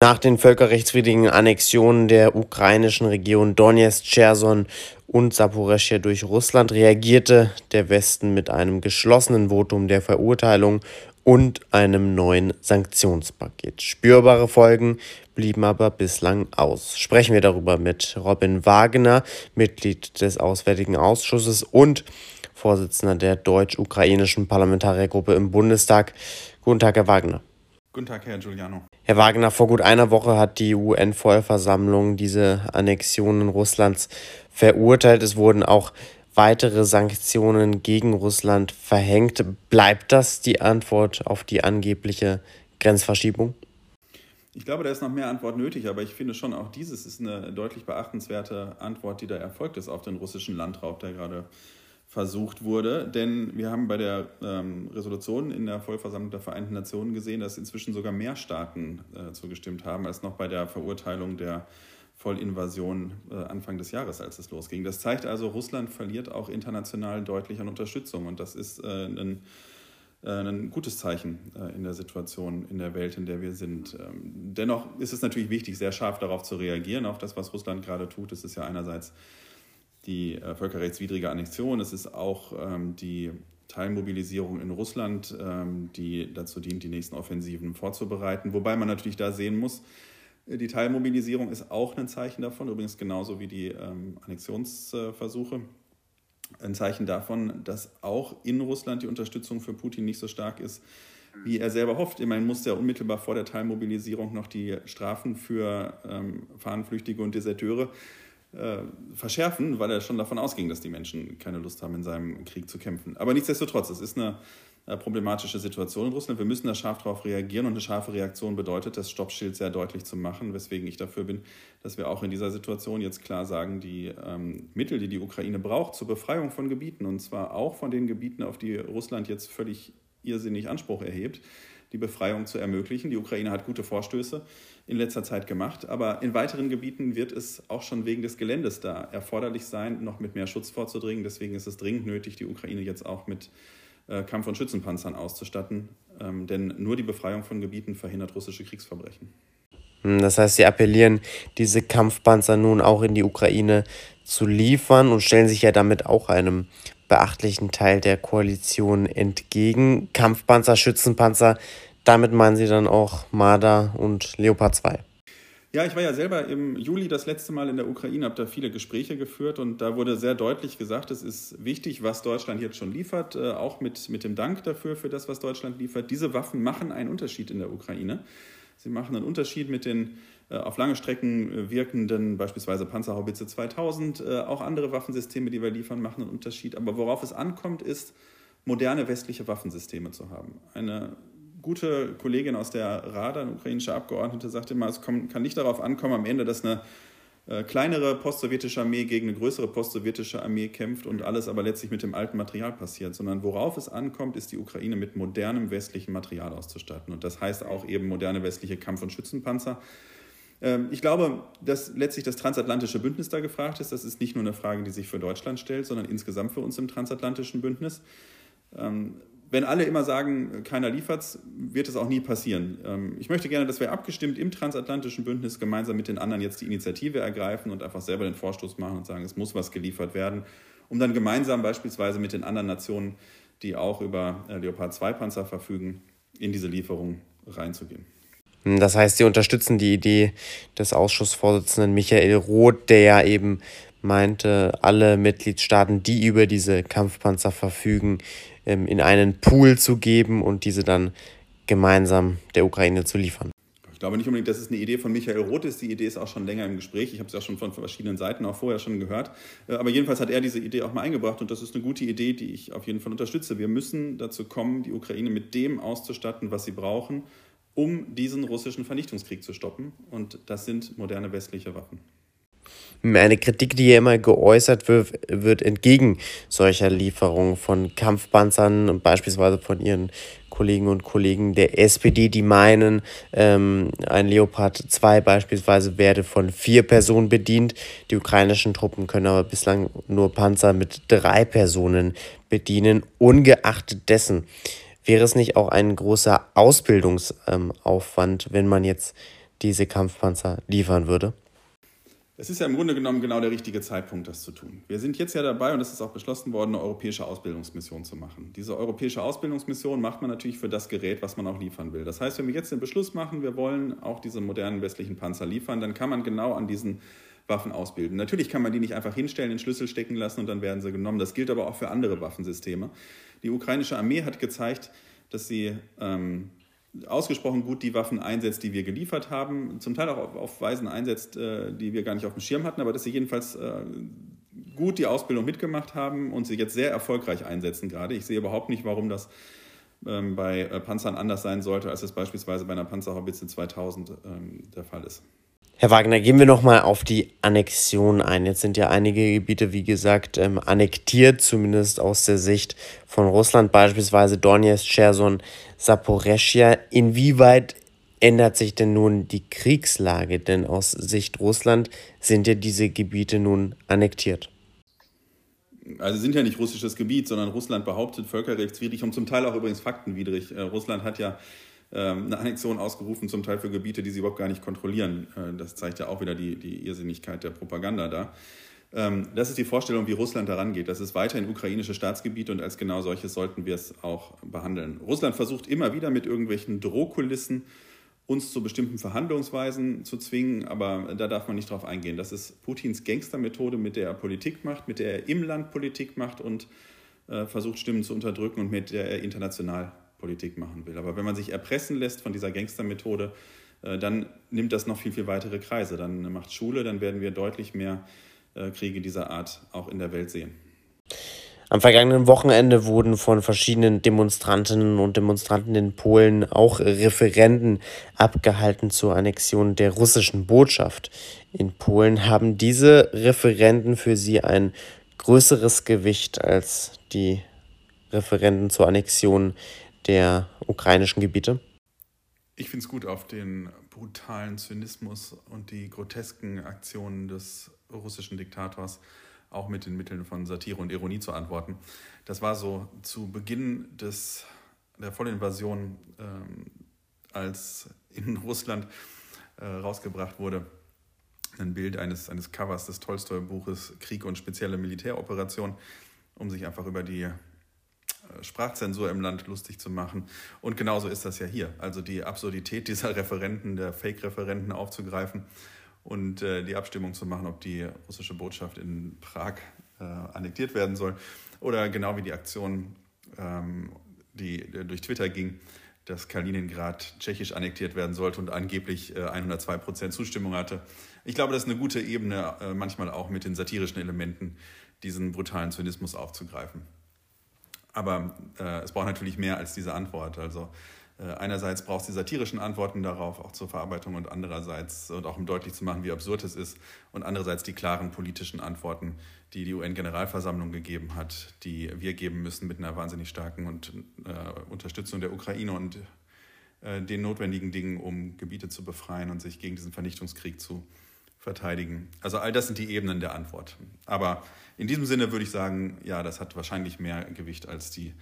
Nach den völkerrechtswidrigen Annexionen der ukrainischen Region Donetsk, Cherson und Saporischschja durch Russland reagierte der Westen mit einem geschlossenen Votum der Verurteilung und einem neuen Sanktionspaket. Spürbare Folgen blieben aber bislang aus. Sprechen wir darüber mit Robin Wagner, Mitglied des Auswärtigen Ausschusses und Vorsitzender der deutsch-ukrainischen Parlamentariergruppe im Bundestag. Guten Tag, Herr Wagner. Guten Tag, Herr Giuliano. Herr Wagner, vor gut einer Woche hat die UN-Vollversammlung diese Annexionen Russlands verurteilt. Es wurden auch weitere Sanktionen gegen Russland verhängt. Bleibt das die Antwort auf die angebliche Grenzverschiebung? Ich glaube, da ist noch mehr Antwort nötig, aber ich finde schon, auch dieses ist eine deutlich beachtenswerte Antwort, die da erfolgt ist auf den russischen Landraub, der gerade versucht wurde. Denn wir haben bei der ähm, Resolution in der Vollversammlung der Vereinten Nationen gesehen, dass inzwischen sogar mehr Staaten äh, zugestimmt haben als noch bei der Verurteilung der Vollinvasion äh, Anfang des Jahres, als es losging. Das zeigt also, Russland verliert auch international deutlich an Unterstützung und das ist äh, ein, äh, ein gutes Zeichen äh, in der Situation in der Welt, in der wir sind. Ähm, dennoch ist es natürlich wichtig, sehr scharf darauf zu reagieren, auf das, was Russland gerade tut. Es ist ja einerseits die äh, völkerrechtswidrige Annexion, es ist auch ähm, die Teilmobilisierung in Russland, ähm, die dazu dient, die nächsten Offensiven vorzubereiten. Wobei man natürlich da sehen muss, äh, die Teilmobilisierung ist auch ein Zeichen davon, übrigens genauso wie die ähm, Annexionsversuche. Ein Zeichen davon, dass auch in Russland die Unterstützung für Putin nicht so stark ist, wie er selber hofft. Immerhin musste er unmittelbar vor der Teilmobilisierung noch die Strafen für ähm, Fahnenflüchtige und Deserteure äh, verschärfen, weil er schon davon ausging, dass die Menschen keine Lust haben, in seinem Krieg zu kämpfen. Aber nichtsdestotrotz, es ist eine äh, problematische Situation in Russland. Wir müssen da scharf darauf reagieren und eine scharfe Reaktion bedeutet, das Stoppschild sehr deutlich zu machen, weswegen ich dafür bin, dass wir auch in dieser Situation jetzt klar sagen, die ähm, Mittel, die die Ukraine braucht zur Befreiung von Gebieten, und zwar auch von den Gebieten, auf die Russland jetzt völlig irrsinnig Anspruch erhebt, die Befreiung zu ermöglichen. Die Ukraine hat gute Vorstöße in letzter Zeit gemacht, aber in weiteren Gebieten wird es auch schon wegen des Geländes da erforderlich sein, noch mit mehr Schutz vorzudringen. Deswegen ist es dringend nötig, die Ukraine jetzt auch mit äh, Kampf- und Schützenpanzern auszustatten, ähm, denn nur die Befreiung von Gebieten verhindert russische Kriegsverbrechen. Hm, das heißt, Sie appellieren, diese Kampfpanzer nun auch in die Ukraine zu liefern und stellen sich ja damit auch einem beachtlichen Teil der Koalition entgegen. Kampfpanzer, Schützenpanzer, damit meinen Sie dann auch Marder und Leopard 2? Ja, ich war ja selber im Juli das letzte Mal in der Ukraine, habe da viele Gespräche geführt und da wurde sehr deutlich gesagt, es ist wichtig, was Deutschland jetzt schon liefert, äh, auch mit, mit dem Dank dafür, für das, was Deutschland liefert. Diese Waffen machen einen Unterschied in der Ukraine. Sie machen einen Unterschied mit den äh, auf lange Strecken äh, wirkenden, beispielsweise Panzerhaubitze 2000, äh, auch andere Waffensysteme, die wir liefern, machen einen Unterschied. Aber worauf es ankommt, ist, moderne westliche Waffensysteme zu haben. Eine gute Kollegin aus der Rada, eine ukrainische Abgeordnete, sagte immer, es kann nicht darauf ankommen, am Ende, dass eine kleinere postsowjetische Armee gegen eine größere postsowjetische Armee kämpft und alles aber letztlich mit dem alten Material passiert, sondern worauf es ankommt, ist die Ukraine mit modernem westlichem Material auszustatten. Und das heißt auch eben moderne westliche Kampf- und Schützenpanzer. Ähm, ich glaube, dass letztlich das transatlantische Bündnis da gefragt ist. Das ist nicht nur eine Frage, die sich für Deutschland stellt, sondern insgesamt für uns im transatlantischen Bündnis. Wenn alle immer sagen, keiner liefert wird es auch nie passieren. Ähm, ich möchte gerne, dass wir abgestimmt im transatlantischen Bündnis gemeinsam mit den anderen jetzt die Initiative ergreifen und einfach selber den Vorstoß machen und sagen, es muss was geliefert werden, um dann gemeinsam beispielsweise mit den anderen Nationen, die auch über äh, Leopard 2 Panzer verfügen, in diese Lieferung reinzugehen. Das heißt, Sie unterstützen die Idee des Ausschussvorsitzenden Michael Roth, der ja eben meinte, alle Mitgliedstaaten, die über diese Kampfpanzer verfügen, in einen Pool zu geben und diese dann gemeinsam der Ukraine zu liefern. Ich glaube nicht unbedingt, dass es eine Idee von Michael Roth ist. Die Idee ist auch schon länger im Gespräch. Ich habe es ja schon von verschiedenen Seiten auch vorher schon gehört. Äh, aber jedenfalls hat er diese Idee auch mal eingebracht und das ist eine gute Idee, die ich auf jeden Fall unterstütze. Wir müssen dazu kommen, die Ukraine mit dem auszustatten, was sie brauchen, um diesen russischen Vernichtungskrieg zu stoppen. Und das sind moderne westliche Waffen. Eine Kritik, die hier immer geäußert wird, wird entgegen solcher Lieferungen von Kampfpanzern, beispielsweise von ihren Kollegen und Kollegen der SPD, die meinen, ähm, ein Leopard 2 beispielsweise werde von vier Personen bedient. Die ukrainischen Truppen können aber bislang nur Panzer mit drei Personen bedienen. Ungeachtet dessen wäre es nicht auch ein großer Ausbildungsaufwand, wenn man jetzt diese Kampfpanzer liefern würde? Es ist ja im Grunde genommen genau der richtige Zeitpunkt, das zu tun. Wir sind jetzt ja dabei, und es ist auch beschlossen worden, eine europäische Ausbildungsmission zu machen. Diese europäische Ausbildungsmission macht man natürlich für das Gerät, was man auch liefern will. Das heißt, wenn wir jetzt den Beschluss machen, wir wollen auch diese modernen westlichen Panzer liefern, dann kann man genau an diesen Waffen ausbilden. Natürlich kann man die nicht einfach hinstellen, den Schlüssel stecken lassen und dann werden sie genommen. Das gilt aber auch für andere Waffensysteme. Die ukrainische Armee hat gezeigt, dass sie ähm, ausgesprochen gut die Waffen einsetzt, die wir geliefert haben, zum Teil auch auf, auf Weisen einsetzt, äh, die wir gar nicht auf dem Schirm hatten, aber dass sie jedenfalls äh, gut die Ausbildung mitgemacht haben und sie jetzt sehr erfolgreich einsetzen gerade. Ich sehe überhaupt nicht, warum das ähm, bei äh, Panzern anders sein sollte, als es beispielsweise bei einer Panzerhaubitze 2000 ähm, der Fall ist. Herr Wagner, gehen wir nochmal auf die Annexion ein. Jetzt sind ja einige Gebiete, wie gesagt, ähm, annektiert, zumindest aus der Sicht von Russland, beispielsweise Donetsk, Cherson, Saporischia. Inwieweit ändert sich denn nun die Kriegslage? Denn aus Sicht Russland sind ja diese Gebiete nun annektiert. Also sind ja nicht russisches Gebiet, sondern Russland behauptet völkerrechtswidrig und zum Teil auch übrigens faktenwidrig. Äh, Russland hat ja eine Annexion ausgerufen, zum Teil für Gebiete, die sie überhaupt gar nicht kontrollieren. Äh, das zeigt ja auch wieder die, die Irrsinnigkeit der Propaganda da. Ähm, das ist die Vorstellung, wie Russland daran geht. Das ist weiterhin ukrainische Staatsgebiet und als genau solches sollten wir es auch behandeln. Russland versucht immer wieder mit irgendwelchen Drohkulissen uns zu bestimmten Verhandlungsweisen zu zwingen, aber da darf man nicht drauf eingehen. Das ist Putins Gangstermethode, mit der er Politik macht, mit der er im Land Politik macht und äh, versucht, Stimmen zu unterdrücken und mit der er international Politik machen will. Aber wenn man sich erpressen lässt von dieser Gangstermethode, äh, dann nimmt das noch viel, viel weitere Kreise. Dann macht Schule, dann werden wir deutlich mehr äh, Kriege dieser Art auch in der Welt sehen. Am vergangenen Wochenende wurden von verschiedenen Demonstrantinnen und Demonstranten in Polen auch Referenden abgehalten zur Annexion der russischen Botschaft. In Polen haben diese Referenden für sie ein größeres Gewicht als die Referenden zur Annexion der ukrainischen Gebiete? Ich finde es gut, auf den brutalen Zynismus und die grotesken Aktionen des russischen Diktators auch mit den Mitteln von Satire und Ironie zu antworten. Das war so zu Beginn des, der Vollinvasion, ähm, als in Russland äh, rausgebracht wurde, ein Bild eines, eines Covers des Tolstoi-Buches Krieg und spezielle Militäroperation, um sich einfach über die Sprachzensur im Land lustig zu machen. Und genauso ist das ja hier. Also die Absurdität dieser Referenten, der Fake-Referenten aufzugreifen und äh, die Abstimmung zu machen, ob die russische Botschaft in Prag äh, annektiert werden soll. Oder genau wie die Aktion, ähm, die äh, durch Twitter ging, dass Kaliningrad tschechisch annektiert werden sollte und angeblich äh, 102 Prozent Zustimmung hatte. Ich glaube, das ist eine gute Ebene, äh, manchmal auch mit den satirischen Elementen, diesen brutalen Zynismus aufzugreifen. Aber äh, es braucht natürlich mehr als diese Antwort. Also äh, einerseits braucht es die satirischen Antworten darauf, auch zur Verarbeitung und andererseits, und auch um deutlich zu machen, wie absurd es ist, und andererseits die klaren politischen Antworten, die die UN-Generalversammlung gegeben hat, die wir geben müssen mit einer wahnsinnig starken und, äh, Unterstützung der Ukraine und äh, den notwendigen Dingen, um Gebiete zu befreien und sich gegen diesen Vernichtungskrieg zu verteidigen. Also all das sind die Ebenen der Antwort. Aber in diesem Sinne würde ich sagen, ja, das hat wahrscheinlich mehr Gewicht als die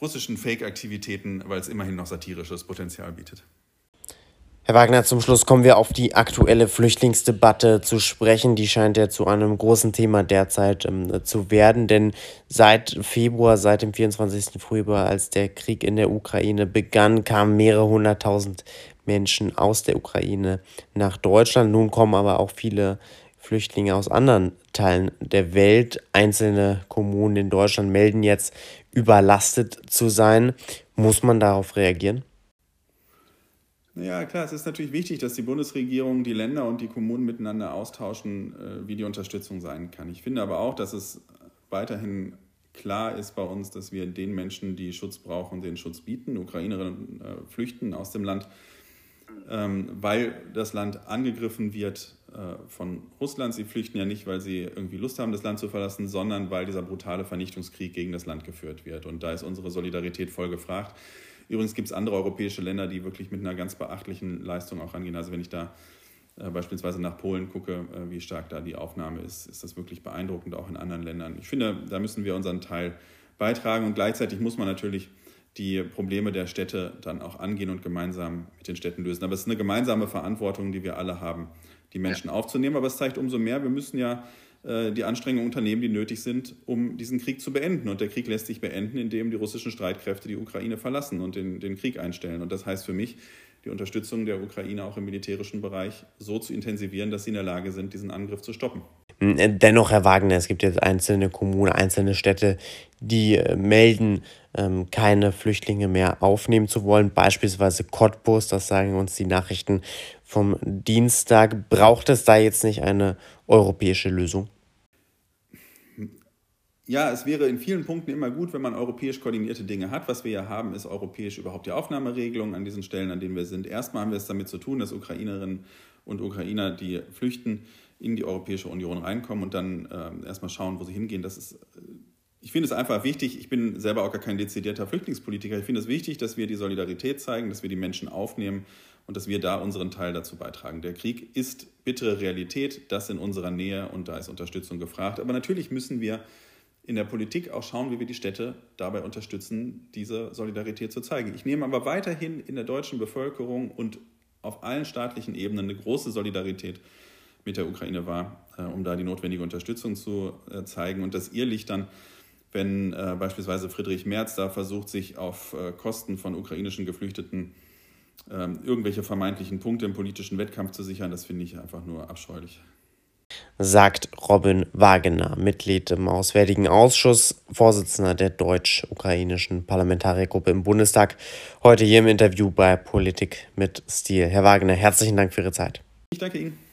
russischen Fake-Aktivitäten, weil es immerhin noch satirisches Potenzial bietet. Herr Wagner, zum Schluss kommen wir auf die aktuelle Flüchtlingsdebatte zu sprechen. Die scheint ja zu einem großen Thema derzeit ähm, zu werden, denn seit Februar, seit dem 24. Februar, als der Krieg in der Ukraine begann, kamen mehrere hunderttausend Menschen aus der Ukraine nach Deutschland. Nun kommen aber auch viele Flüchtlinge aus anderen Teilen der Welt. Einzelne Kommunen in Deutschland melden jetzt, überlastet zu sein. Muss man darauf reagieren? Ja, klar, es ist natürlich wichtig, dass die Bundesregierung die Länder und die Kommunen miteinander austauschen, äh, wie die Unterstützung sein kann. Ich finde aber auch, dass es weiterhin klar ist bei uns, dass wir den Menschen, die Schutz brauchen, den Schutz bieten. Ukrainerinnen äh, flüchten aus dem Land ähm, weil das Land angegriffen wird äh, von Russland. Sie flüchten ja nicht, weil sie irgendwie Lust haben, das Land zu verlassen, sondern weil dieser brutale Vernichtungskrieg gegen das Land geführt wird. Und da ist unsere Solidarität voll gefragt. Übrigens gibt es andere europäische Länder, die wirklich mit einer ganz beachtlichen Leistung auch rangehen. Also wenn ich da äh, beispielsweise nach Polen gucke, äh, wie stark da die Aufnahme ist, ist das wirklich beeindruckend, auch in anderen Ländern. Ich finde, da müssen wir unseren Teil beitragen und gleichzeitig muss man natürlich die Probleme der Städte dann auch angehen und gemeinsam mit den Städten lösen. Aber es ist eine gemeinsame Verantwortung, die wir alle haben, die Menschen ja. aufzunehmen. Aber es zeigt umso mehr, wir müssen ja äh, die Anstrengungen unternehmen, die nötig sind, um diesen Krieg zu beenden. Und der Krieg lässt sich beenden, indem die russischen Streitkräfte die Ukraine verlassen und den, den Krieg einstellen. Und das heißt für mich, die Unterstützung der Ukraine auch im militärischen Bereich so zu intensivieren, dass sie in der Lage sind, diesen Angriff zu stoppen. Dennoch, Herr Wagner, es gibt jetzt einzelne Kommunen, einzelne Städte, die äh, melden, ähm, keine Flüchtlinge mehr aufnehmen zu wollen. Beispielsweise Cottbus, das sagen uns die Nachrichten vom Dienstag. Braucht es da jetzt nicht eine europäische Lösung? Ja, es wäre in vielen Punkten immer gut, wenn man europäisch koordinierte Dinge hat. Was wir ja haben, ist europäisch überhaupt die Aufnahmeregelung an diesen Stellen, an denen wir sind. Erstmal haben wir es damit zu tun, dass Ukrainerinnen und Ukrainer, die flüchten, in die Europäische Union reinkommen und dann äh, erstmal schauen, wo sie hingehen. Das ist, äh, ich finde es einfach wichtig, ich bin selber auch gar kein dezidierter Flüchtlingspolitiker, ich finde es wichtig, dass wir die Solidarität zeigen, dass wir die Menschen aufnehmen und dass wir da unseren Teil dazu beitragen. Der Krieg ist bittere Realität, das in unserer Nähe und da ist Unterstützung gefragt. Aber natürlich müssen wir in der Politik auch schauen, wie wir die Städte dabei unterstützen, diese Solidarität zu zeigen. Ich nehme aber weiterhin in der deutschen Bevölkerung und auf allen staatlichen Ebenen eine große Solidarität mit der Ukraine war, äh, um da die notwendige Unterstützung zu äh, zeigen. Und das Irrlicht dann, wenn äh, beispielsweise Friedrich Merz da versucht, sich auf Kosten von ukrainischen Geflüchteten ähm, irgendwelche vermeintlichen Punkte im politischen Wettkampf zu sichern, das finde ich einfach nur abscheulich. Sagt Robin Wagener, Mitglied im Auswärtigen Ausschuss, Vorsitzender der deutsch-ukrainischen Parlamentariergruppe im Bundestag, heute hier im Interview bei Politik mit Stil. Herr Wagener, herzlichen Dank für Ihre Zeit. Ich danke Ihnen.